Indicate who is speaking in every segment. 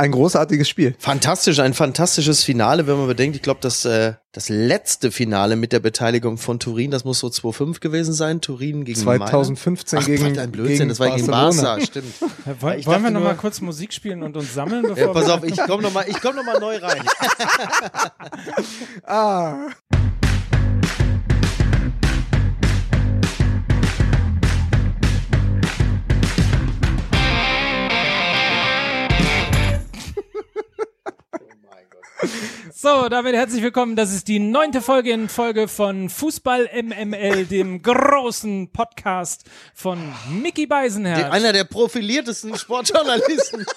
Speaker 1: ein großartiges Spiel.
Speaker 2: Fantastisch, ein fantastisches Finale, wenn man bedenkt, ich glaube, das, äh, das letzte Finale mit der Beteiligung von Turin, das muss so 2-5 gewesen sein, Turin gegen
Speaker 1: 2015
Speaker 2: Ach,
Speaker 1: gegen,
Speaker 2: ein Blödsinn,
Speaker 1: gegen
Speaker 2: das war gegen
Speaker 1: Barcelona.
Speaker 2: Barca, stimmt.
Speaker 3: Ja, wollen
Speaker 2: Ich
Speaker 3: wollen wir
Speaker 2: dachte
Speaker 3: noch mal
Speaker 2: nur-
Speaker 3: kurz Musik spielen und uns sammeln? Bevor
Speaker 2: Ja, pass auf, ich komm noch mal, ich komm noch mal neu rein.
Speaker 1: Ah.
Speaker 3: So, damit herzlich willkommen. Das ist die neunte Folge in Folge von Fußball MML, dem großen Podcast von Mickey Beisenherz.
Speaker 2: Einer der profiliertesten Sportjournalisten.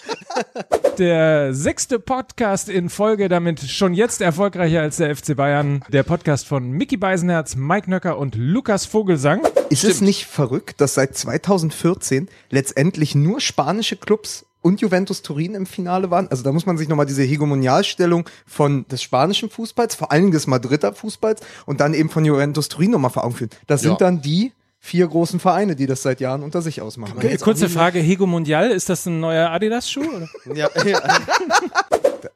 Speaker 3: Der sechste Podcast in Folge, damit schon jetzt erfolgreicher als der FC Bayern. Der Podcast von Mickey Beisenherz, Mike Nöcker und Lukas Vogelsang.
Speaker 1: Ist es nicht verrückt, dass seit 2014 letztendlich nur spanische Clubs und Juventus Turin im Finale waren? Also da muss man sich nochmal diese Hegemonialstellung von des spanischen Fußballs, vor allen Dingen des Madrider Fußballs und dann eben von Juventus Turin nochmal vor Augen führen. Das sind
Speaker 2: Ja.
Speaker 1: dann die vier großen Vereine, die das seit Jahren unter sich ausmachen.
Speaker 3: Äh, Kurze Frage, Hego Mundial, ist das ein neuer Adidas-Schuh?
Speaker 2: ja, ja.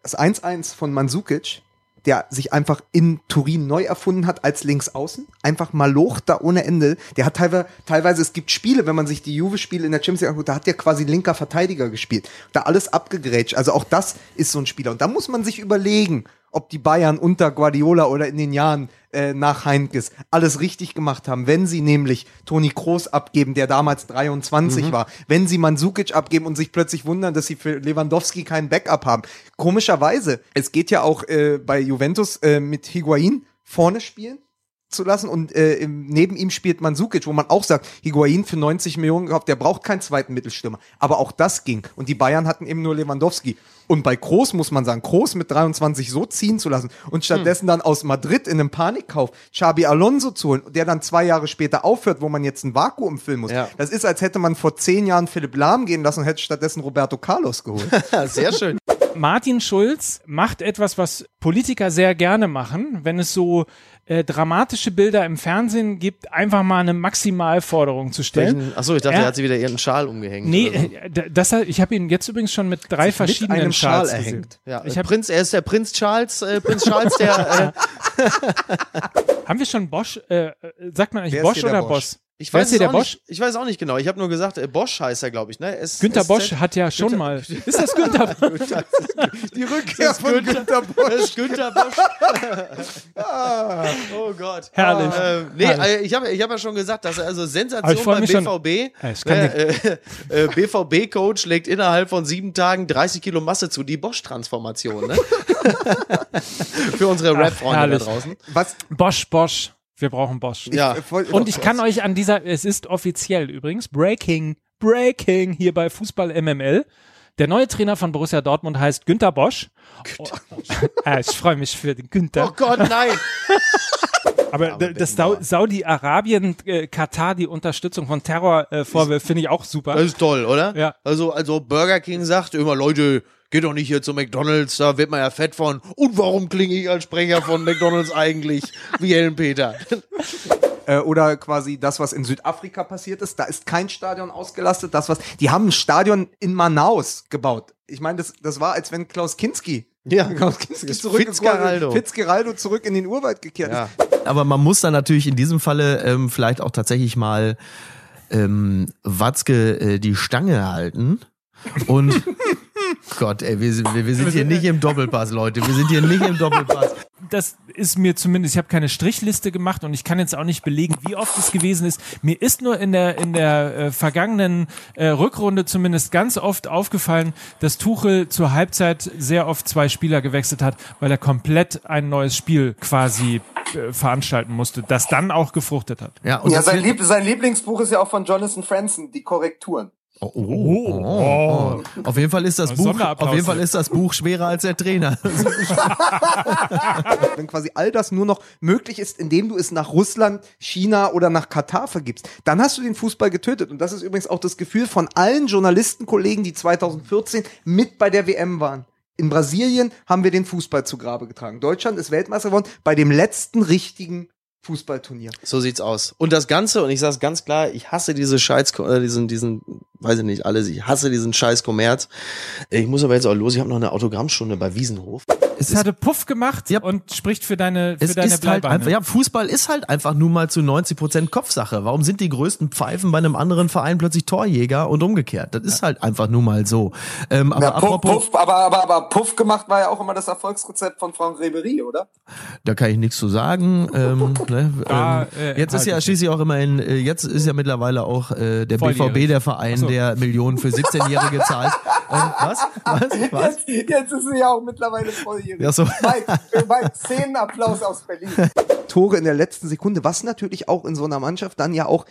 Speaker 1: Das 1-1 von Mandzukic, der sich einfach in Turin neu erfunden hat als Linksaußen. Einfach Maloch da ohne Ende. Der hat teilweise, teilweise, es gibt Spiele, wenn man sich die Juve-Spiele in der Champions League anguckt, da hat der quasi linker Verteidiger gespielt. Da alles abgegrätscht. Also auch das ist so ein Spieler. Und da muss man sich überlegen, ob die Bayern unter Guardiola oder in den Jahren äh, nach Heinkes alles richtig gemacht haben, wenn sie nämlich Toni Kroos abgeben, der damals 23 war, wenn sie Mandzukic abgeben und sich plötzlich wundern, dass sie für Lewandowski keinen Backup haben. Komischerweise, es geht ja auch äh, bei Juventus äh, mit Higuain vorne spielen zu lassen und äh, neben ihm spielt Mandzukic, wo man auch sagt, Higuain für 90 Millionen gekauft, der braucht keinen zweiten Mittelstürmer. Aber auch das ging. Und die Bayern hatten eben nur Lewandowski. Und bei Kroos muss man sagen, Kroos mit 23 so ziehen zu lassen und stattdessen dann aus Madrid in einem Panikkauf Xabi Alonso zu holen, der dann zwei Jahre später aufhört, wo man jetzt ein Vakuum füllen muss.
Speaker 2: Ja.
Speaker 1: Das ist, als hätte man vor zehn Jahren Philipp Lahm gehen lassen und hätte stattdessen Roberto Carlos geholt.
Speaker 2: Sehr schön.
Speaker 3: Martin Schulz macht etwas, was Politiker sehr gerne machen, wenn es so äh, dramatische Bilder im Fernsehen gibt, einfach mal eine Maximalforderung zu stellen.
Speaker 2: Achso, ich dachte,
Speaker 3: Er-
Speaker 2: er hat sie wieder irgendeinen Schal umgehängt.
Speaker 3: Nee,
Speaker 2: so.
Speaker 3: äh, das, hat- ich habe ihn jetzt übrigens schon mit drei verschiedenen
Speaker 1: einem Schal
Speaker 3: Schals gesehen.
Speaker 1: erhängt.
Speaker 2: Ja,
Speaker 3: ich hab-
Speaker 2: Prinz, er ist der Prinz Charles, äh, Prinz Charles, der, äh,
Speaker 3: Haben wir schon Bosch? Äh, äh, sagt man eigentlich Bosch oder
Speaker 1: Bosch?
Speaker 3: Boss?
Speaker 2: Ich weiß es
Speaker 3: der
Speaker 2: auch
Speaker 3: Bosch?
Speaker 2: nicht, ich weiß auch nicht genau. Ich habe nur gesagt, äh, Bosch heißt er, glaube ich, ne? S
Speaker 3: Günter
Speaker 2: SZ?
Speaker 3: Bosch hat ja schon
Speaker 2: Günther-
Speaker 3: mal. Ist das Günther Bosch?
Speaker 2: Die Rückkehr
Speaker 1: von Günter
Speaker 2: Bosch. Das ist Günter Bosch. oh Gott.
Speaker 3: Herrlich.
Speaker 2: Äh, nee,
Speaker 3: Herrlich.
Speaker 2: äh, ich habe ich hab ja schon gesagt, dass er also Sensation beim
Speaker 3: schon.
Speaker 2: BVB.
Speaker 3: Ich kann
Speaker 2: äh, äh, äh, BVB-Coach legt innerhalb von sieben Tagen 30 Kilo Masse zu. Die Bosch-Transformation, ne? Für unsere Rap-Freunde da draußen.
Speaker 1: Was?
Speaker 3: Bosch, Bosch. Wir brauchen Bosch.
Speaker 2: Ja.
Speaker 1: voll-
Speaker 3: Und ich kann euch an dieser, es ist offiziell übrigens, Breaking, Breaking hier bei Fußball MML. Der neue Trainer von Borussia Dortmund heißt Günter Bosch. Oh, Ah, ich freue mich für den Günther.
Speaker 2: Oh Gott, nein.
Speaker 3: Aber d- das Sau Saudi-Arabien, äh, Katar, die Unterstützung von Terror äh, finde ich auch super.
Speaker 2: Das ist toll, oder?
Speaker 3: Ja.
Speaker 2: Also, also Burger King sagt immer, Leute, geht doch nicht hier zu McDonalds, da wird man ja fett von. Und warum klinge ich als Sprecher von McDonalds eigentlich wie Helen Peter?
Speaker 1: äh, oder quasi das, was in Südafrika passiert ist. Da ist kein Stadion ausgelastet. Das, was die haben ein Stadion in Manaus gebaut. Ich meine, das, das war, als wenn Klaus Kinski,
Speaker 2: Ja.
Speaker 1: Klaus Kinski zurück
Speaker 2: Fitzgeraldo.
Speaker 1: Fitzgeraldo zurück in den Urwald gekehrt
Speaker 2: Ja.
Speaker 1: ist.
Speaker 4: Aber man muss dann natürlich in diesem Falle ähm, vielleicht auch tatsächlich mal ähm, Watzke äh, die Stange halten. Und Gott, ey, wir, sind- wir, wir sind hier nicht im Doppelpass, Leute. Wir sind hier nicht im Doppelpass.
Speaker 3: das ist mir zumindest, ich habe keine Strichliste gemacht und ich kann jetzt auch nicht belegen, wie oft es gewesen ist. Mir ist nur in der in der äh, vergangenen äh, Rückrunde zumindest ganz oft aufgefallen, dass Tuchel zur Halbzeit sehr oft zwei Spieler gewechselt hat, weil er komplett ein neues Spiel quasi äh, veranstalten musste, das dann auch gefruchtet hat.
Speaker 4: Ja, und
Speaker 1: Ja, sein, Lieb sein Lieblingsbuch ist ja auch von Jonathan Franzen, die Korrekturen.
Speaker 4: Oh, oh, oh, oh. Auf jeden Fall ist das
Speaker 3: Oh,
Speaker 4: Buch, auf jeden Fall ist das Buch schwerer als der Trainer.
Speaker 1: Wenn quasi all das nur noch möglich ist, indem du es nach Russland, China oder nach Katar vergibst, dann hast du den Fußball getötet. Und das ist übrigens auch das Gefühl von allen Journalistenkollegen, die 2014 mit bei der WM waren. In Brasilien haben wir den Fußball zu Grabe getragen. Deutschland ist Weltmeister geworden bei dem letzten richtigen Fußballturnier.
Speaker 5: So sieht's aus. Und das Ganze, und ich sag's ganz klar, ich hasse diese Scheiß, äh, diesen, diesen, weiß ich nicht, alles, ich hasse diesen Scheiß Kommerz. Ich muss aber jetzt auch los, ich habe noch eine Autogrammstunde bei Wiesenhof.
Speaker 3: Es hatte Puff gemacht
Speaker 4: Ja.
Speaker 3: und spricht für deine, für
Speaker 4: Es
Speaker 3: deine
Speaker 4: ist halt einfach, ja, Fußball ist halt einfach nun mal zu 90 Prozent Kopfsache. Warum sind die größten Pfeifen bei einem anderen Verein plötzlich Torjäger und umgekehrt? Das ist halt einfach nun mal so. Ähm, aber
Speaker 6: Ja, Puff,
Speaker 4: apropos,
Speaker 6: Puff, aber, aber, aber Puff gemacht war ja auch immer das Erfolgsrezept von Franck Ribery, oder?
Speaker 4: da kann ich nichts zu sagen. Ähm, ne,
Speaker 3: Da,
Speaker 4: ähm,
Speaker 3: äh,
Speaker 4: jetzt ist ja schließlich auch immerhin, äh, jetzt ist ja mittlerweile auch äh, der
Speaker 3: Volljährig.
Speaker 4: BVB der Verein,
Speaker 3: so.
Speaker 4: der Millionen für 17-Jährige zahlt. Ähm, was? Was? Was?
Speaker 6: Jetzt, jetzt ist sie ja auch mittlerweile volljährig.
Speaker 4: Ja, so.
Speaker 6: Mike, Mike, Szenenapplaus aus Berlin.
Speaker 1: Tore in der letzten Sekunde, was natürlich auch in so einer Mannschaft dann ja auch,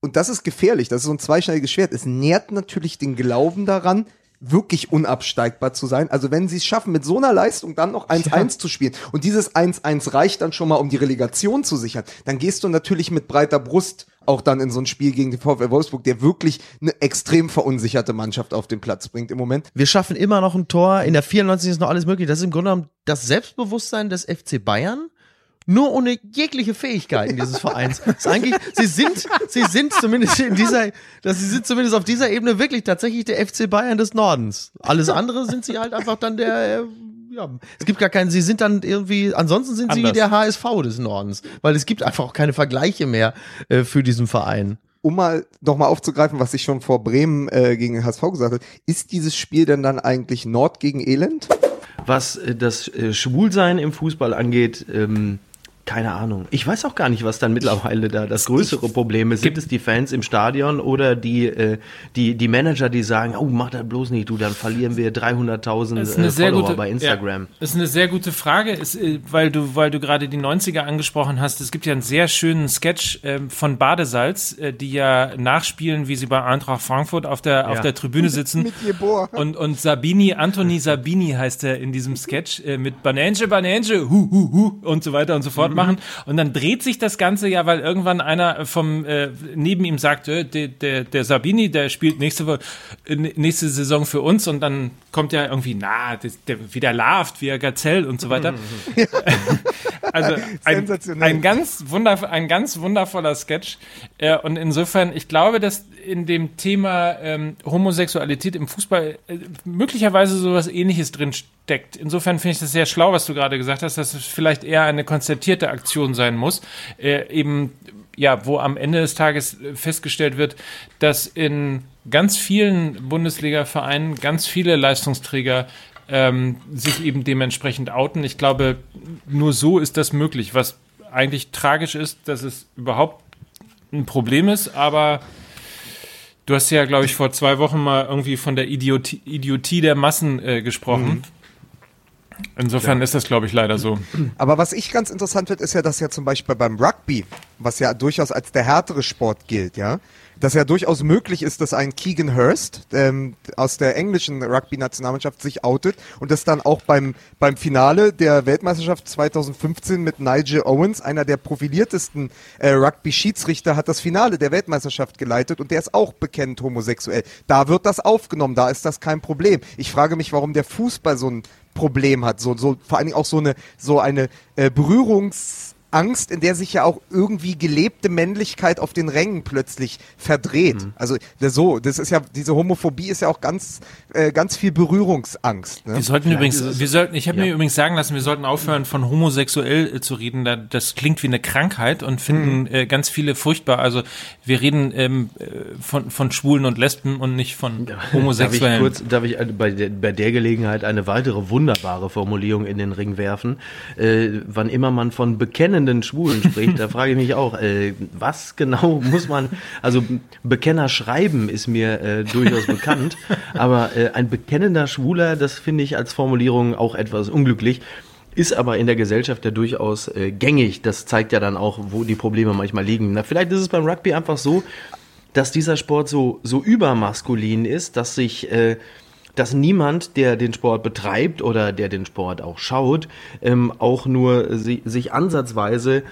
Speaker 1: und das ist gefährlich, das ist so ein zweischneidiges Schwert, es nährt natürlich den Glauben daran, wirklich unabsteigbar zu sein. Also wenn sie es schaffen, mit so einer Leistung dann noch 1-1 zu spielen und dieses 1-1 reicht dann schon mal, um die Relegation zu sichern, dann gehst du natürlich mit breiter Brust auch dann in so ein Spiel gegen den VfL Wolfsburg, der wirklich eine extrem verunsicherte Mannschaft auf den Platz bringt im Moment.
Speaker 5: Wir schaffen immer noch ein Tor. In der 94 ist noch alles möglich. Das ist im Grunde genommen das Selbstbewusstsein des FC Bayern. Nur ohne jegliche Fähigkeiten dieses Vereins. Das ist eigentlich, sie sind, sie sind zumindest in dieser, dass sie sind zumindest auf dieser Ebene wirklich tatsächlich der FC Bayern des Nordens. Alles andere sind sie halt einfach dann der, äh, ja, es gibt gar keinen, sie sind dann irgendwie, ansonsten sind sie
Speaker 3: Anders.
Speaker 5: der HSV des Nordens. Weil es gibt einfach auch keine Vergleiche mehr äh, für diesen Verein.
Speaker 1: um mal noch mal aufzugreifen, was ich schon vor Bremen äh, gegen den HSV gesagt habe, ist dieses Spiel denn dann eigentlich Nord gegen Elend?
Speaker 2: Was äh, das äh, Schwulsein im Fußball angeht, ähm, keine Ahnung. Ich weiß auch gar nicht, was dann mittlerweile da das größere Problem ist. Sind es die Fans im Stadion oder die, äh, die, die Manager, die sagen, oh, mach das bloß nicht, du, dann verlieren wir 300.000
Speaker 3: Das ist
Speaker 2: äh,
Speaker 3: eine sehr
Speaker 2: Follower
Speaker 3: gute,
Speaker 2: bei Instagram.
Speaker 3: Ja, das ist eine sehr gute Frage, ist, äh, weil du, weil du gerade die 90er angesprochen hast. Es gibt ja einen sehr schönen Sketch ähm, von Badesalz, äh, die ja nachspielen, wie sie bei Eintracht Frankfurt auf der, auf der Tribüne sitzen.
Speaker 1: Mit Jeboa.
Speaker 3: Und, und Sabini, Anthony Sabini heißt er in diesem Sketch, äh, mit Banange, Banange, hu, hu, hu und so weiter und so fort machen. Und dann dreht sich das Ganze ja, weil irgendwann einer vom äh, neben ihm sagt, äh, der, der, der Sabini, der spielt nächste, äh, nächste Saison für uns und dann kommt ja irgendwie, na, das, der wieder larvt, wie er Gazell und so weiter. also ein,
Speaker 1: Sensationell.
Speaker 3: ein ganz wunderv ein ganz wundervoller Sketch. Äh, und insofern, ich glaube, dass in dem Thema ähm, Homosexualität im Fußball äh, möglicherweise sowas ähnliches drin steckt. Insofern finde ich das sehr schlau, was du gerade gesagt hast, dass es vielleicht eher eine konzertierte Aktion sein muss. Äh, eben, ja, wo am Ende des Tages äh, festgestellt wird, dass in ganz vielen Bundesliga-Vereinen ganz viele Leistungsträger ähm, sich eben dementsprechend outen. Ich glaube, nur so ist das möglich, was eigentlich tragisch ist, dass es überhaupt ein Problem ist, aber du hast ja, glaube ich, vor zwei Wochen mal irgendwie von der Idiotie, Idiotie der Massen äh, gesprochen. Insofern ist das, glaube ich, leider so.
Speaker 1: Aber was ich ganz interessant finde, ist ja, dass ja zum Beispiel beim Rugby, was ja durchaus als der härtere Sport gilt, ja, dass ja durchaus möglich ist, dass ein Keegan Hurst ähm, aus der englischen Rugby-Nationalmannschaft sich outet und das dann auch beim, beim Finale der Weltmeisterschaft 2015 mit Nigel Owens, einer der profiliertesten äh, Rugby-Schiedsrichter, hat das Finale der Weltmeisterschaft geleitet und der ist auch bekennt homosexuell. Da wird das aufgenommen, da ist das kein Problem. Ich frage mich, warum der Fußball so ein Problem hat, so, so vor allen Dingen auch so eine so eine äh, Berührungsangst, in der sich ja auch irgendwie gelebte Männlichkeit auf den Rängen plötzlich verdreht. Also das so, das ist ja diese Homophobie ist ja auch ganz äh, ganz viel Berührungsangst. Ne?
Speaker 3: Wir sollten übrigens, wir sollten, ich habe mir übrigens sagen lassen, wir sollten aufhören, von homosexuell äh, zu reden. Da, das klingt wie eine Krankheit und finden äh, ganz viele furchtbar. Also wir reden ähm, äh, von, von Schwulen und Lesben und nicht von
Speaker 2: Darf ich
Speaker 3: Homosexuellen.
Speaker 2: kurz, darf ich äh, bei der, bei der Gelegenheit eine weitere wunderbare Formulierung in den Ring werfen? Äh, wann immer man von bekennenden Schwulen spricht, da frage ich mich auch, äh, was genau muss man, also Bekenner schreiben ist mir äh, durchaus bekannt, aber äh, ein bekennender Schwuler, das finde ich als Formulierung auch etwas unglücklich. Ist aber in der Gesellschaft ja durchaus äh, gängig. Das zeigt ja dann auch, wo die Probleme manchmal liegen. Na, vielleicht ist es beim Rugby einfach so, dass dieser Sport so, so übermaskulin ist, dass sich, äh, dass niemand, der den Sport betreibt oder der den Sport auch schaut, ähm, auch nur si sich ansatzweise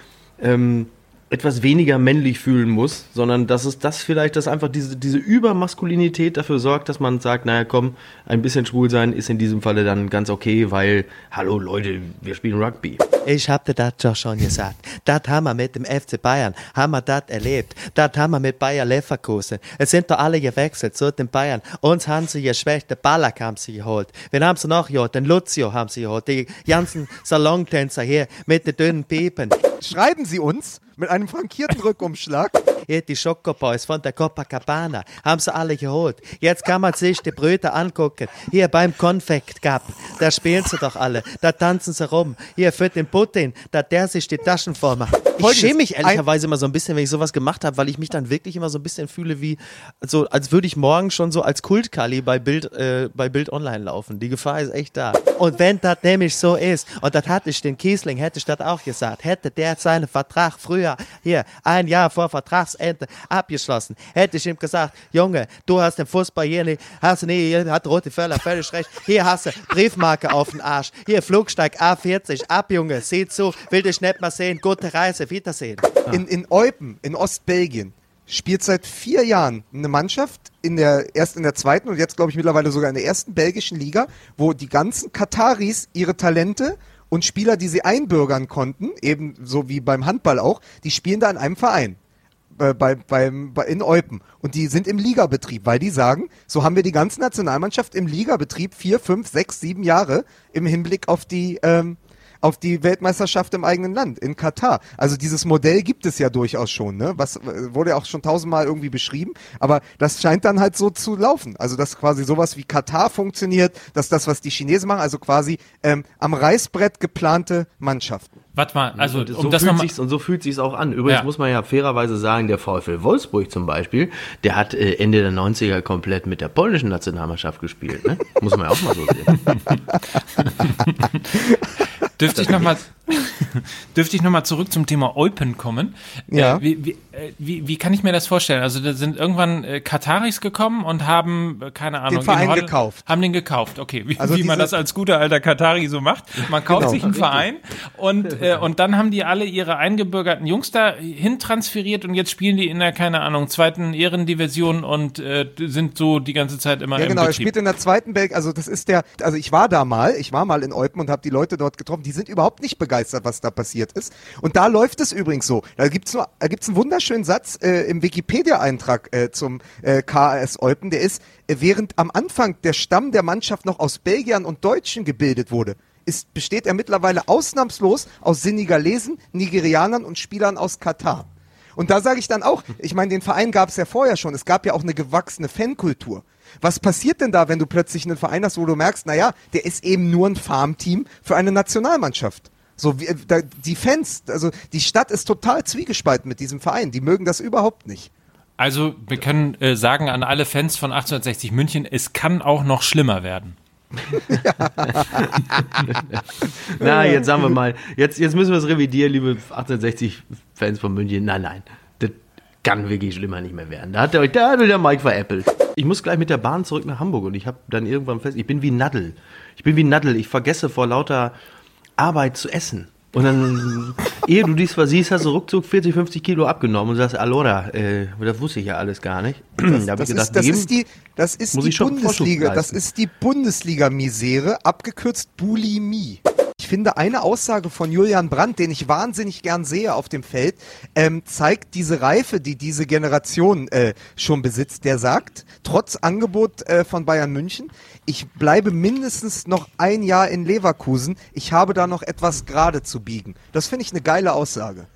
Speaker 2: ähm, etwas weniger männlich fühlen muss, sondern dass es das vielleicht, dass einfach diese, diese Übermaskulinität dafür sorgt, dass man sagt, naja, komm, ein bisschen schwul sein ist in diesem Falle dann ganz okay, weil, hallo Leute, wir spielen Rugby.
Speaker 7: Ich hab dir das doch schon gesagt. Das haben wir mit dem FC Bayern, haben wir das erlebt. Das haben wir mit Bayer Leverkusen. Es sind doch alle gewechselt zu den Bayern. Uns haben sie geschwächt, den Ballack haben sie geholt. Wen haben sie noch geholt? Den Lucio haben sie geholt. Die ganzen Salontänzer hier mit den dünnen Piepen.
Speaker 1: Schreiben Sie uns mit einem frankierten Rückumschlag.
Speaker 7: Hier die Schokoboys von der Copacabana haben sie alle geholt. Jetzt kann man sich die Brüder angucken. Hier beim Konfekt Cup, da spielen sie doch alle. Da tanzen sie rum. Hier für den Putin, da der sich die Taschen voll macht. Ich schäme mich ehrlicherweise immer so ein bisschen, wenn ich sowas gemacht habe, weil ich mich dann wirklich immer so ein bisschen fühle wie, so als würde ich morgen schon so als Kultkali bei Bild, äh, bei Bild Online laufen. Die Gefahr ist echt da. Und wenn das nämlich so ist, und das hatte ich den Kiesling, hätte ich das auch gesagt, hätte der seinen Vertrag früher, hier, ein Jahr vor Vertragsende abgeschlossen, hätte ich ihm gesagt, Junge, du hast den Fußball hier nicht, hast du nie, hier hat Rote Völler völlig recht, hier hast du Briefmarke auf den Arsch, hier Flugsteig A40, ab Junge, sieh zu, will dich nicht mal sehen, gute Reise, Wiedersehen.
Speaker 1: In, in Eupen, in Ostbelgien, spielt seit vier Jahren eine Mannschaft in der, erst in der zweiten und jetzt glaube ich mittlerweile sogar in der ersten belgischen Liga, wo die ganzen Kataris ihre Talente und Spieler, die sie einbürgern konnten, eben so wie beim Handball auch, die spielen da in einem Verein. Äh, Bei, beim, bei, in Eupen. Und die sind im Ligabetrieb, weil die sagen, so haben wir die ganze Nationalmannschaft im Ligabetrieb vier, fünf, sechs, sieben Jahre im Hinblick auf die, ähm, auf die Weltmeisterschaft im eigenen Land, in Katar. Also dieses Modell gibt es ja durchaus schon, ne? Was äh, wurde ja auch schon tausendmal irgendwie beschrieben, aber das scheint dann halt so zu laufen. Also dass quasi sowas wie Katar funktioniert, dass das, was die Chinesen machen, also quasi ähm, am Reißbrett geplante Mannschaften.
Speaker 3: Warte mal, also
Speaker 2: und
Speaker 3: um
Speaker 2: so
Speaker 3: das
Speaker 2: fühlt sich's, und so fühlt sich's auch an. Übrigens
Speaker 3: Ja.
Speaker 2: muss man ja fairerweise sagen, der VfL Wolfsburg zum Beispiel, der hat äh, Ende der 90er komplett mit der polnischen Nationalmannschaft gespielt. Ne? Muss man ja auch mal so sehen.
Speaker 3: Dürfte ich nochmal dürfte ich noch mal zurück zum Thema Eupen kommen?
Speaker 1: Ja.
Speaker 3: Äh, wie, wie, äh, wie, wie kann ich mir das vorstellen? Also da sind irgendwann äh, Kataris gekommen und haben, äh, keine Ahnung,
Speaker 1: Verein
Speaker 3: in Holland-
Speaker 1: gekauft.
Speaker 3: Haben den gekauft, okay. Wie,
Speaker 1: Also
Speaker 3: wie man das als guter alter Katari so macht. Man kauft
Speaker 1: Genau.
Speaker 3: sich einen Verein und, äh, und dann haben die alle ihre eingebürgerten Jungs da hin transferiert und jetzt spielen die in der, keine Ahnung, zweiten Ehrendivision und äh, sind so die ganze Zeit immer
Speaker 1: Ja,
Speaker 3: im
Speaker 1: genau, er
Speaker 3: Betrieb.
Speaker 1: spielt in der zweiten Belgien, also das ist der, also ich war da mal, ich war mal in Eupen und habe die Leute dort getroffen, die sind überhaupt nicht begeistert, was da passiert ist. Und da läuft es übrigens so. Da da gibt's einen wunderschönen Satz äh, im Wikipedia-Eintrag äh, zum äh, KAS Eupen, der ist, äh, während am Anfang der Stamm der Mannschaft noch aus Belgiern und Deutschen gebildet wurde, ist, besteht er mittlerweile ausnahmslos aus Senegalesen, Nigerianern und Spielern aus Katar. Und da sage ich dann auch, ich meine, den Verein gab es ja vorher schon. Es gab ja auch eine gewachsene Fankultur. Was passiert denn da, wenn du plötzlich einen Verein hast, wo du merkst, naja, der ist eben nur ein Farmteam für eine Nationalmannschaft? So, wie, äh, da, die Fans, also die Stadt ist total zwiegespalten mit diesem Verein. Die mögen das überhaupt nicht.
Speaker 3: Also wir können äh, sagen an alle Fans von 1860 München, es kann auch noch schlimmer werden.
Speaker 2: Na, jetzt sagen wir mal, jetzt, jetzt müssen wir es revidieren, liebe 1860-Fans von München. Nein, nein, das kann wirklich schlimmer nicht mehr werden. Da hat, der, euch- da hat der Mike veräppelt. Ich muss gleich mit der Bahn zurück nach Hamburg und ich habe dann irgendwann fest, ich bin wie Nadel. Ich bin wie Nadel, ich vergesse vor lauter Arbeit zu essen. Und dann, ehe du dies versiehst, hast du ruckzuck 40, 50 Kilo abgenommen und sagst, Alora, äh, das wusste ich ja alles gar nicht. da habe ich
Speaker 1: Das,
Speaker 2: gedacht,
Speaker 1: ist, das ist die, das ist die Bundesliga, das ist die Bundesliga-Misere, abgekürzt Bulimie. Ich finde, eine Aussage von Julian Brandt, den ich wahnsinnig gern sehe auf dem Feld, ähm, zeigt diese Reife, die diese Generation äh, schon besitzt. Der sagt, trotz Angebot äh, von Bayern München, ich bleibe mindestens noch ein Jahr in Leverkusen. Ich habe da noch etwas gerade zu biegen. Das finde ich eine geile Aussage.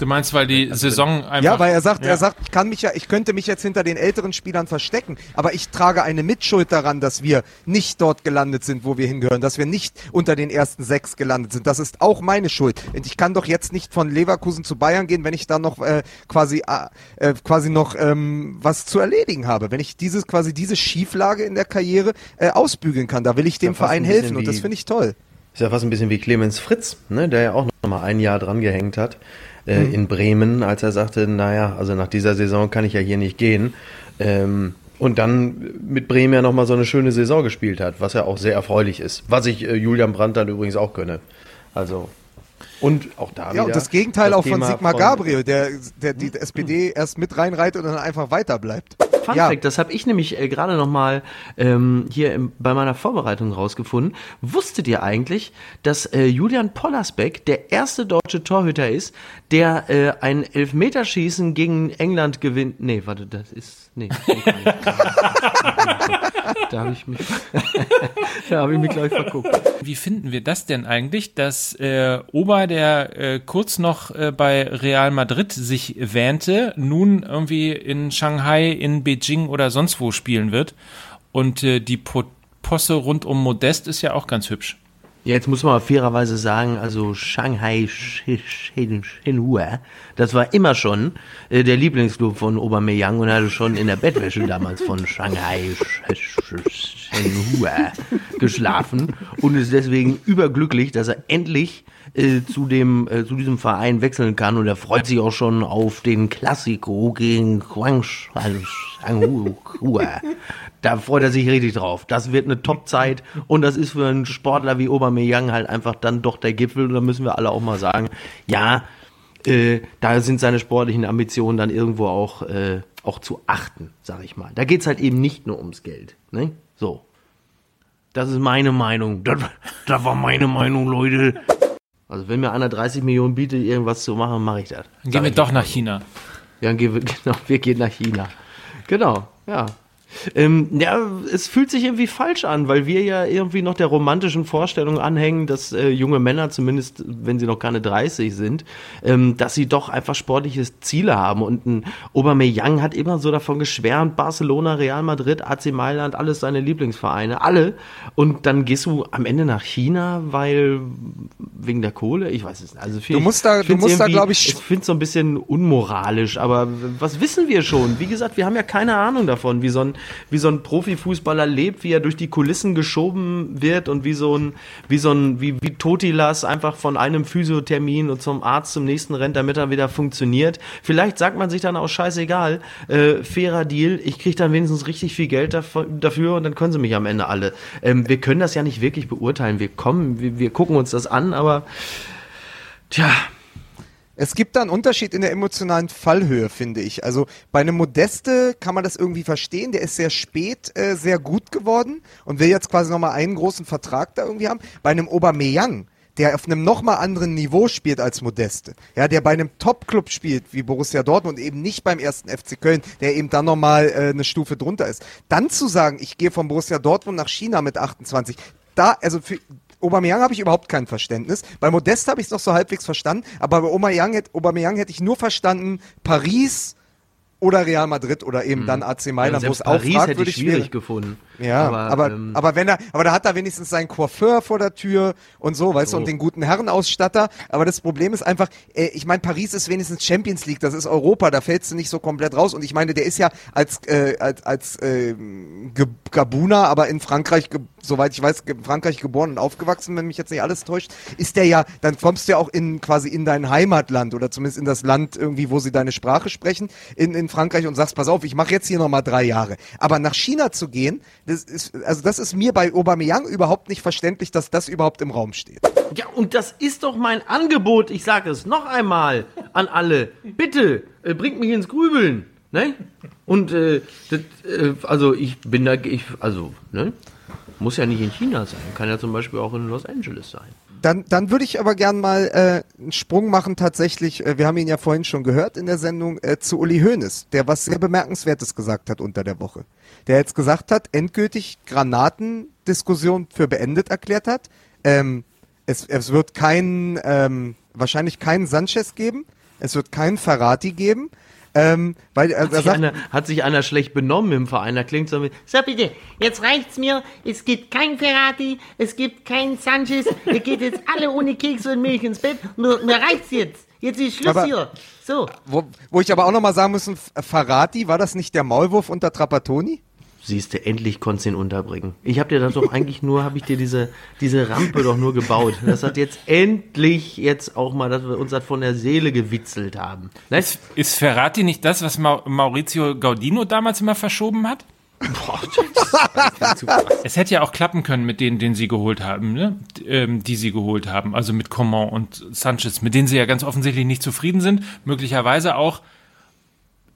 Speaker 3: Du meinst, weil die Saison einfach.
Speaker 1: Ja, weil er sagt,
Speaker 3: Ja.
Speaker 1: er sagt, ich kann mich ja, ich könnte mich jetzt hinter den älteren Spielern verstecken, aber ich trage eine Mitschuld daran, dass wir nicht dort gelandet sind, wo wir hingehören, dass wir nicht unter den ersten sechs gelandet sind. Das ist auch meine Schuld. Und ich kann doch jetzt nicht von Leverkusen zu Bayern gehen, wenn ich da noch äh, quasi äh, äh, quasi noch ähm, was zu erledigen habe. Wenn ich dieses quasi diese Schieflage in der Karriere äh, ausbügeln kann, da will ich dem Verein helfen und das finde ich toll.
Speaker 2: Ist ja fast ein bisschen wie Clemens Fritz, ne, der ja auch noch mal ein Jahr dran gehängt hat äh,
Speaker 1: Mhm.
Speaker 2: in Bremen, als er sagte, naja, also nach dieser Saison kann ich ja hier nicht gehen. Ähm, und dann mit Bremen ja noch mal so eine schöne Saison gespielt hat, was ja auch sehr erfreulich ist. Was ich äh, Julian Brandt dann übrigens auch gönne. Also Und auch da
Speaker 1: Ja, und das Gegenteil auch von
Speaker 2: Thema
Speaker 1: Sigmar
Speaker 2: von-
Speaker 1: Gabriel, der, der die SPD erst mit reinreitet und dann einfach weiter bleibt.
Speaker 2: Fun
Speaker 1: Ja.
Speaker 2: Fact, das habe ich nämlich äh, gerade noch mal ähm, hier im, bei meiner Vorbereitung rausgefunden. Wusstet ihr eigentlich, dass äh, Julian Pollersbeck der erste deutsche Torhüter ist, der äh, ein Elfmeterschießen gegen England gewinnt? Nee, warte, das ist nee. da habe ich mich, da mich gleich verguckt.
Speaker 3: Wie finden wir das denn eigentlich, dass äh, Ober, der äh, kurz noch äh, bei Real Madrid sich wähnte, nun irgendwie in Shanghai, in Beijing oder sonst wo spielen wird? Und äh, die po Posse rund um Modest ist ja auch ganz hübsch.
Speaker 2: Jetzt muss man fairerweise sagen, also Shanghai Sh- Sh- Shenhua, das war immer schon äh, der Lieblingsclub von Aubameyang und hatte schon in der Bettwäsche damals von Shanghai Shenhua geschlafen und ist deswegen überglücklich, dass er endlich äh, zu dem äh, zu diesem Verein wechseln kann und er freut sich auch schon auf den Klassiko gegen Shanghua. Da freut er sich richtig drauf. Das wird eine Top-Zeit und das ist für einen Sportler wie Aubameyang halt einfach dann doch der Gipfel. Und da müssen wir alle auch mal sagen, ja, äh, da sind seine sportlichen Ambitionen dann irgendwo auch, äh, auch zu achten, sag ich mal. Da geht's halt eben nicht nur ums Geld. Ne? So. Das ist meine Meinung. Das, das war meine Meinung, Leute. Also wenn mir einer 30 Millionen bietet, irgendwas zu machen, mache ich das.
Speaker 3: Dann gehen wir doch nach. China.
Speaker 2: Ja, dann gehen wir, genau, wir gehen nach China. Genau, ja. Ähm, ja, es fühlt sich irgendwie falsch an, weil wir ja irgendwie noch der romantischen Vorstellung anhängen, dass äh, junge Männer, zumindest wenn sie noch keine 30 sind, ähm, dass sie doch einfach sportliche Ziele haben. Und ein Aubameyang hat immer so davon geschwärmt, Barcelona, Real Madrid, AC Mailand, alles seine Lieblingsvereine, alle. Und dann gehst du am Ende nach China, weil wegen der Kohle, ich weiß es nicht. Also
Speaker 1: Du musst da- du musst da, glaub ich,
Speaker 2: ich finde es so ein bisschen unmoralisch, aber was wissen wir schon? Wie gesagt, wir haben ja keine Ahnung davon, wie so ein, wie so ein Profifußballer lebt, wie er durch die Kulissen geschoben wird und wie so ein, wie so ein, wie, wie Totilas einfach von einem Physiothermin und zum Arzt zum nächsten rennt, damit er wieder funktioniert. Vielleicht sagt man sich dann auch scheißegal, äh, fairer Deal, ich kriege dann wenigstens richtig viel Geld dafür, und dann können sie mich am Ende alle. Ähm, wir können das ja nicht wirklich beurteilen. Wir kommen, wir, wir gucken uns das an, aber tja,
Speaker 1: Es gibt da einen Unterschied in der emotionalen Fallhöhe, finde ich. Also bei einem Modeste kann man das irgendwie verstehen. Der ist sehr spät äh, sehr gut geworden und will jetzt quasi nochmal einen großen Vertrag da irgendwie haben. Bei einem Aubameyang, der auf einem nochmal anderen Niveau spielt als Modeste, ja, der bei einem Top-Club spielt, wie Borussia Dortmund, eben nicht beim ersten FC Köln, der eben dann nochmal äh, eine Stufe drunter ist. Dann zu sagen, ich gehe von Borussia Dortmund nach China mit 28, da, also für, Aubameyang habe ich überhaupt kein Verständnis. Bei Modest habe ich es noch so halbwegs verstanden, aber bei Aubameyang, hätt- Aubameyang hätte ich nur verstanden, Paris oder Real Madrid oder eben dann AC Mailand, wo
Speaker 2: Mhm. selbst
Speaker 1: es auch
Speaker 2: Paris hätte ich schwierig
Speaker 1: wäre.
Speaker 2: gefunden.
Speaker 1: Ja, aber, aber,
Speaker 2: ähm,
Speaker 1: wenn er, aber da hat er wenigstens seinen Coiffeur vor der Tür und so, weißt du, und den guten Herrenausstatter. Aber das Problem ist einfach, äh, ich meine, Paris ist wenigstens Champions League, das ist Europa, da fällst du nicht so komplett raus. Und ich meine, der ist ja als, äh, als, als äh, Ge Gabuner, aber in Frankreich, soweit ich weiß, ge Frankreich geboren und aufgewachsen, wenn mich jetzt nicht alles täuscht, ist der ja, dann kommst du ja auch in quasi in dein Heimatland oder zumindest in das Land irgendwie, wo sie deine Sprache sprechen, in, in Frankreich und sagst, pass auf, ich mache jetzt hier nochmal drei Jahre. Aber nach China zu gehen, das ist, also das ist mir bei Aubameyang überhaupt nicht verständlich, dass das überhaupt im Raum steht.
Speaker 2: Ja, und das ist doch mein Angebot. Ich sage es noch einmal an alle. Bitte, äh, bringt mich ins Grübeln. Ne? Und äh, das, äh, also ich bin da, ich, also, ne? Muss ja nicht in China sein. Kann ja zum Beispiel auch in Los Angeles sein.
Speaker 1: Dann, dann würde ich aber gern mal äh, einen Sprung machen tatsächlich, äh, wir haben ihn ja vorhin schon gehört in der Sendung, äh, zu Uli Hoeneß, der was sehr Bemerkenswertes gesagt hat unter der Woche. Der jetzt gesagt hat, endgültig Granatendiskussion für beendet erklärt hat. Ähm, es, es wird kein, ähm, wahrscheinlich keinen Sanchez geben, es wird keinen Ferrati geben. Ähm, weil er,
Speaker 2: Hat sich,
Speaker 1: sagt,
Speaker 2: einer, hat sich einer schlecht benommen im Verein? Da klingt so wie,
Speaker 8: So bitte, jetzt reicht's mir. Es gibt kein Ferrati, es gibt kein Sanchez. Ihr geht jetzt alle ohne Kekse und Milch ins Bett. Mir, mir reicht's jetzt. Jetzt ist Schluss
Speaker 1: Aber-
Speaker 8: hier. So.
Speaker 1: wo, wo ich aber auch nochmal sagen muss, Ferrati, war das nicht der Maulwurf unter Trapattoni?
Speaker 2: Siehst du, endlich konntest du ihn unterbringen. Ich habe dir das doch eigentlich nur, habe ich dir diese, diese Rampe doch nur gebaut. Das hat jetzt endlich jetzt auch mal, dass wir uns das von der Seele gewitzelt haben. Ne?
Speaker 3: Ist Ferrati nicht das, was Mau Maurizio Gaudino damals immer verschoben hat? Es hätte ja auch klappen können mit denen, den sie geholt haben, ne? Ähm, die sie geholt haben. Also mit Coman und Sanchez, mit denen sie ja ganz offensichtlich nicht zufrieden sind. Möglicherweise auch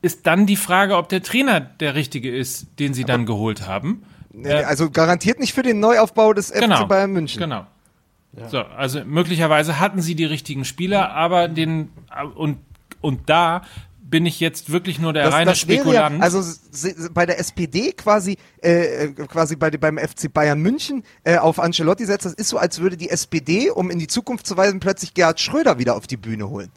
Speaker 3: ist dann die Frage, ob der Trainer der richtige ist, den sie dann geholt haben.
Speaker 1: Also garantiert nicht für den Neuaufbau des FC
Speaker 3: Genau.
Speaker 1: Bayern München.
Speaker 3: Genau. So, also möglicherweise hatten sie die richtigen Spieler, aber den und und da bin ich jetzt wirklich nur der reine
Speaker 1: wäre
Speaker 3: Spekulant.
Speaker 1: Ja, also bei der SPD quasi, äh, quasi bei, beim FC Bayern München äh, auf Ancelotti setzt, das ist so, als würde die SPD, um in die Zukunft zu weisen, plötzlich Gerhard Schröder wieder auf die Bühne holen.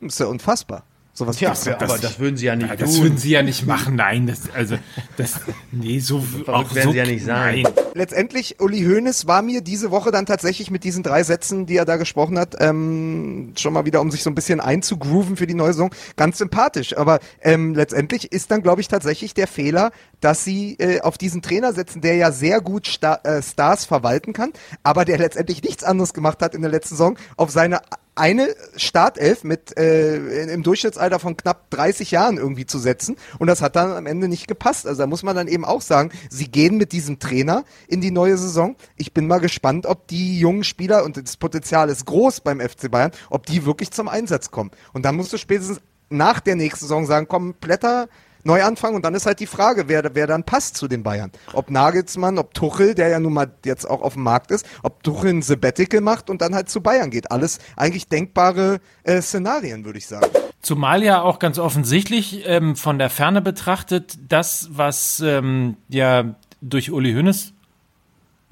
Speaker 1: Das ist ja unfassbar. Sowas
Speaker 9: Tja,
Speaker 1: gibt's ja.
Speaker 9: aber das würden sie ja nicht
Speaker 3: das
Speaker 9: tun.
Speaker 3: würden sie ja nicht machen. Nein, das also das nee, so auch
Speaker 9: werden
Speaker 3: so
Speaker 9: sie ja nicht sein.
Speaker 3: Nein.
Speaker 1: Letztendlich, Uli Hoeneß war mir diese Woche dann tatsächlich mit diesen drei Sätzen, die er da gesprochen hat, ähm, schon mal wieder, um sich so ein bisschen einzugrooven für die neue Saison, ganz sympathisch. Aber ähm, letztendlich ist dann, glaube ich, tatsächlich der Fehler, dass sie äh, auf diesen Trainer setzen, der ja sehr gut Sta äh, Stars verwalten kann, aber der letztendlich nichts anderes gemacht hat in der letzten Saison, auf seine eine Startelf mit äh, im Durchschnittsalter von knapp 30 Jahren irgendwie zu setzen und das hat dann am Ende nicht gepasst. Also da muss man dann eben auch sagen, sie gehen mit diesem Trainer in die neue Saison. Ich bin mal gespannt, ob die jungen Spieler und das Potenzial ist groß beim FC Bayern, ob die wirklich zum Einsatz kommen. Und dann musst du spätestens nach der nächsten Saison sagen, komm, Blätter neu anfangen und dann ist halt die Frage, wer, wer dann passt zu den Bayern. Ob Nagelsmann, ob Tuchel, der ja nun mal jetzt auch auf dem Markt ist, ob Tuchel ein Sabbatical macht und dann halt zu Bayern geht. Alles eigentlich denkbare äh, Szenarien, würde ich sagen.
Speaker 3: Zumal ja auch ganz offensichtlich ähm, von der Ferne betrachtet, das, was ähm, ja durch Uli Hoeneß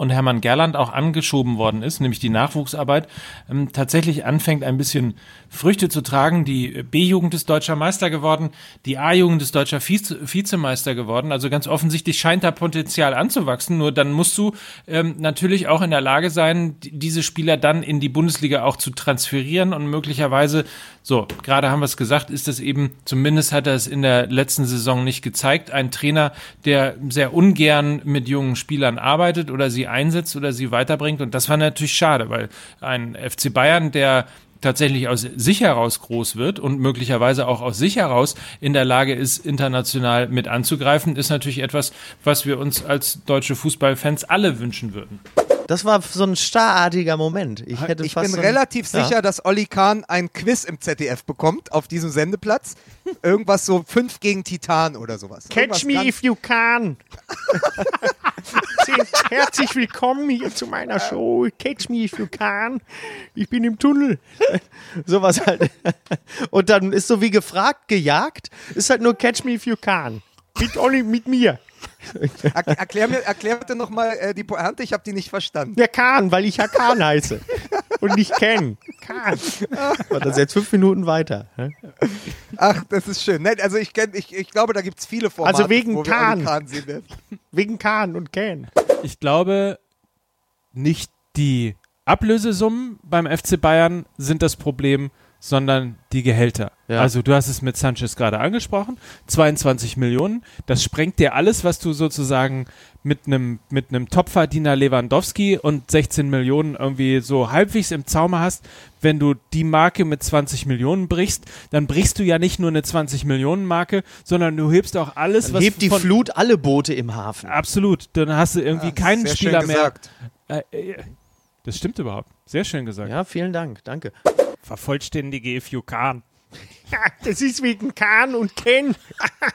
Speaker 3: und Hermann Gerland auch angeschoben worden ist, nämlich die Nachwuchsarbeit, ähm, tatsächlich anfängt ein bisschen Früchte zu tragen. Die B-Jugend ist deutscher Meister geworden, die A-Jugend ist deutscher Vize Vizemeister geworden. Also ganz offensichtlich scheint da Potenzial anzuwachsen. Nur dann musst du ähm, natürlich auch in der Lage sein, die- diese Spieler dann in die Bundesliga auch zu transferieren und möglicherweise, so, gerade haben wir es gesagt, ist das eben, zumindest hat er es in der letzten Saison nicht gezeigt, ein Trainer, der sehr ungern mit jungen Spielern arbeitet oder sie einsetzt oder sie weiterbringt. Und das war natürlich schade, weil ein FC Bayern, der tatsächlich aus sich heraus groß wird und möglicherweise auch aus sich heraus in der Lage ist, international mit anzugreifen, ist natürlich etwas, was wir uns als deutsche Fußballfans alle wünschen würden.
Speaker 2: Das war so ein starrartiger Moment. Ich hätte
Speaker 1: Ich
Speaker 2: fast
Speaker 1: bin
Speaker 2: so
Speaker 1: relativ
Speaker 2: Ja.
Speaker 1: sicher, dass Olli Kahn ein Quiz im ZDF bekommt auf diesem Sendeplatz. Irgendwas so fünf gegen Titan oder sowas. Irgendwas ganz-
Speaker 2: you can. Herzlich willkommen hier zu meiner Show. Catch me if you can. Ich bin im Tunnel. Sowas halt. Und dann ist so wie gefragt, gejagt. Ist halt nur Catch me if you can. Mit Olli, mit mir.
Speaker 1: Er, erklär mir, erklär bitte nochmal äh, die Pointe, ich habe die nicht verstanden.
Speaker 2: Der Kahn, weil ich ja Kahn heiße. Und nicht Ken. Kahn. Und das ist jetzt fünf Minuten weiter.
Speaker 1: Ach, das ist schön. Nein, also ich, kenn, ich, ich glaube, da gibt es viele Formate,
Speaker 2: Also wegen
Speaker 1: wo wir
Speaker 2: Kahn.
Speaker 1: Kahn sehen werden.
Speaker 2: Wegen Kahn und Ken.
Speaker 3: Ich glaube, nicht die Ablösesummen beim FC Bayern sind das Problem, sondern die Gehälter.
Speaker 2: Ja.
Speaker 3: Also du hast es mit Sanchez gerade angesprochen, 22 Millionen, das sprengt dir alles, was du sozusagen mit einem mit einem Topverdiener Lewandowski und 16 Millionen irgendwie so halbwegs im Zaume hast. Wenn du die Marke mit 20 Millionen brichst, dann brichst du ja nicht nur eine 20 Millionen Marke, sondern du hebst auch alles,
Speaker 2: Dann
Speaker 3: was
Speaker 2: hebt die Flut alle Boote im Hafen.
Speaker 3: Absolut. Dann hast du irgendwie keinen
Speaker 1: Sehr
Speaker 3: Spieler
Speaker 1: schön
Speaker 3: mehr.
Speaker 1: gesagt.
Speaker 3: Äh, äh, das stimmt überhaupt. Sehr schön gesagt.
Speaker 2: Ja, vielen Dank. Danke.
Speaker 3: Vervollständige if you can.
Speaker 2: Das ist wegen Kahn und Ken.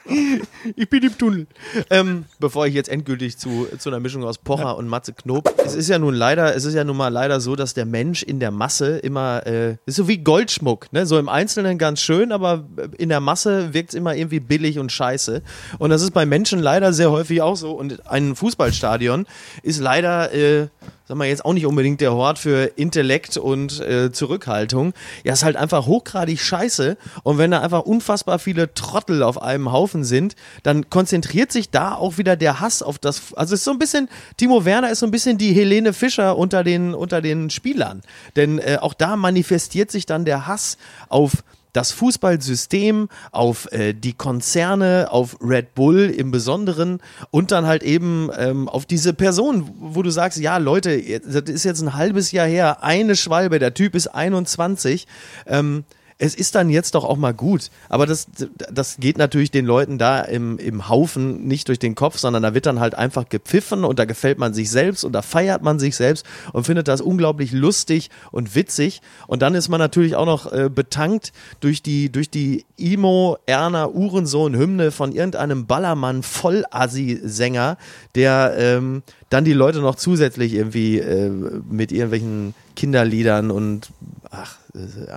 Speaker 2: ich bin im Tunnel. Ähm, bevor ich jetzt endgültig zu, zu einer Mischung aus Pocher und Matze Knob. Es ist ja nun leider, es ist ja nun mal leider so, dass der Mensch in der Masse immer, äh, ist so wie Goldschmuck, ne? So im Einzelnen ganz schön, aber in der Masse wirkt es immer irgendwie billig und scheiße. Und das ist bei Menschen leider sehr häufig auch so. Und ein Fußballstadion ist leider, äh, sagen wir jetzt auch nicht unbedingt der Hort für Intellekt und äh, Zurückhaltung. Ja, ist halt einfach hochgradig scheiße. Und wenn da einfach unfassbar viele Trottel auf einem Haufen sind, dann konzentriert sich da auch wieder der Hass auf das. Also es ist so ein bisschen, Timo Werner ist so ein bisschen die Helene Fischer unter den, unter den Spielern. Denn äh, auch da manifestiert sich dann der Hass auf das Fußballsystem, auf äh, die Konzerne, auf Red Bull im Besonderen und dann halt eben ähm, auf diese Person, wo du sagst, ja Leute, das ist jetzt ein halbes Jahr her, eine Schwalbe, der Typ ist 21. Ähm, es ist dann jetzt doch auch mal gut. Aber das, das geht natürlich den Leuten da im, im Haufen nicht durch den Kopf, sondern da wird dann halt einfach gepfiffen und da gefällt man sich selbst und da feiert man sich selbst und findet das unglaublich lustig und witzig. Und dann ist man natürlich auch noch äh, betankt durch die, durch die Imo Erna Uhrensohn Hymne von irgendeinem Ballermann Vollassi-Sänger, der ähm, dann die Leute noch zusätzlich irgendwie äh, mit irgendwelchen Kinderliedern und ach,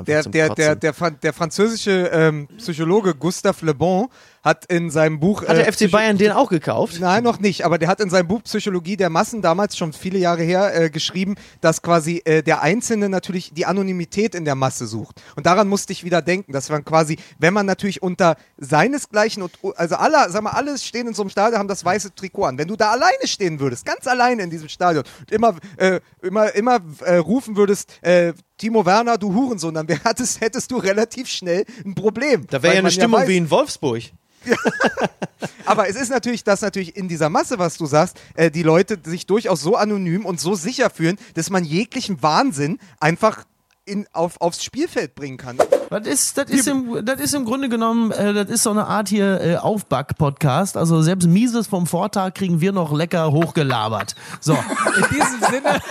Speaker 1: Der, der, der, der, Fran- der französische ähm, Psychologe Gustave Le Bon hat in seinem Buch.
Speaker 2: Hat der
Speaker 1: äh,
Speaker 2: FC
Speaker 1: Psycho-
Speaker 2: Bayern den auch gekauft?
Speaker 1: Nein, noch nicht, aber der hat in seinem Buch Psychologie der Massen damals schon viele Jahre her äh, geschrieben, dass quasi äh, der Einzelne natürlich die Anonymität in der Masse sucht. Und daran musste ich wieder denken, dass man quasi, wenn man natürlich unter seinesgleichen und also alle, sag mal, alle stehen in so einem Stadion, haben das weiße Trikot an. Wenn du da alleine stehen würdest, ganz alleine in diesem Stadion und immer, äh, immer, immer äh, rufen würdest, äh, Timo Werner, du Hurensohn, dann hattest, hättest du relativ schnell ein Problem.
Speaker 2: Da wäre ja eine Stimmung
Speaker 1: weiß-
Speaker 2: wie in Wolfsburg.
Speaker 1: aber es ist natürlich, dass natürlich in dieser Masse, was du sagst, äh, die Leute sich durchaus so anonym und so sicher fühlen, dass man jeglichen Wahnsinn einfach in, auf, aufs Spielfeld bringen kann.
Speaker 7: Das ist, das ist, im, das ist im Grunde genommen, äh, das ist so eine Art hier äh, Aufback-Podcast. Also selbst Mieses vom Vortag kriegen wir noch lecker hochgelabert. So,
Speaker 3: In diesem Sinne,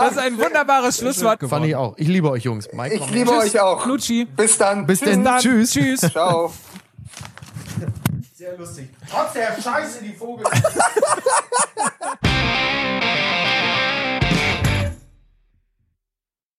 Speaker 3: das ist ein wunderbares Schlusswort
Speaker 7: fand ich auch. Ich liebe euch Jungs. Mike,
Speaker 10: Ich liebe euch auch.
Speaker 3: Knutschi.
Speaker 10: Bis dann.
Speaker 7: Bis denn.
Speaker 3: Dann.
Speaker 7: Tschüss.
Speaker 3: Tschüss.
Speaker 10: Ciao.
Speaker 7: Trotz der Scheiße, die Vogel.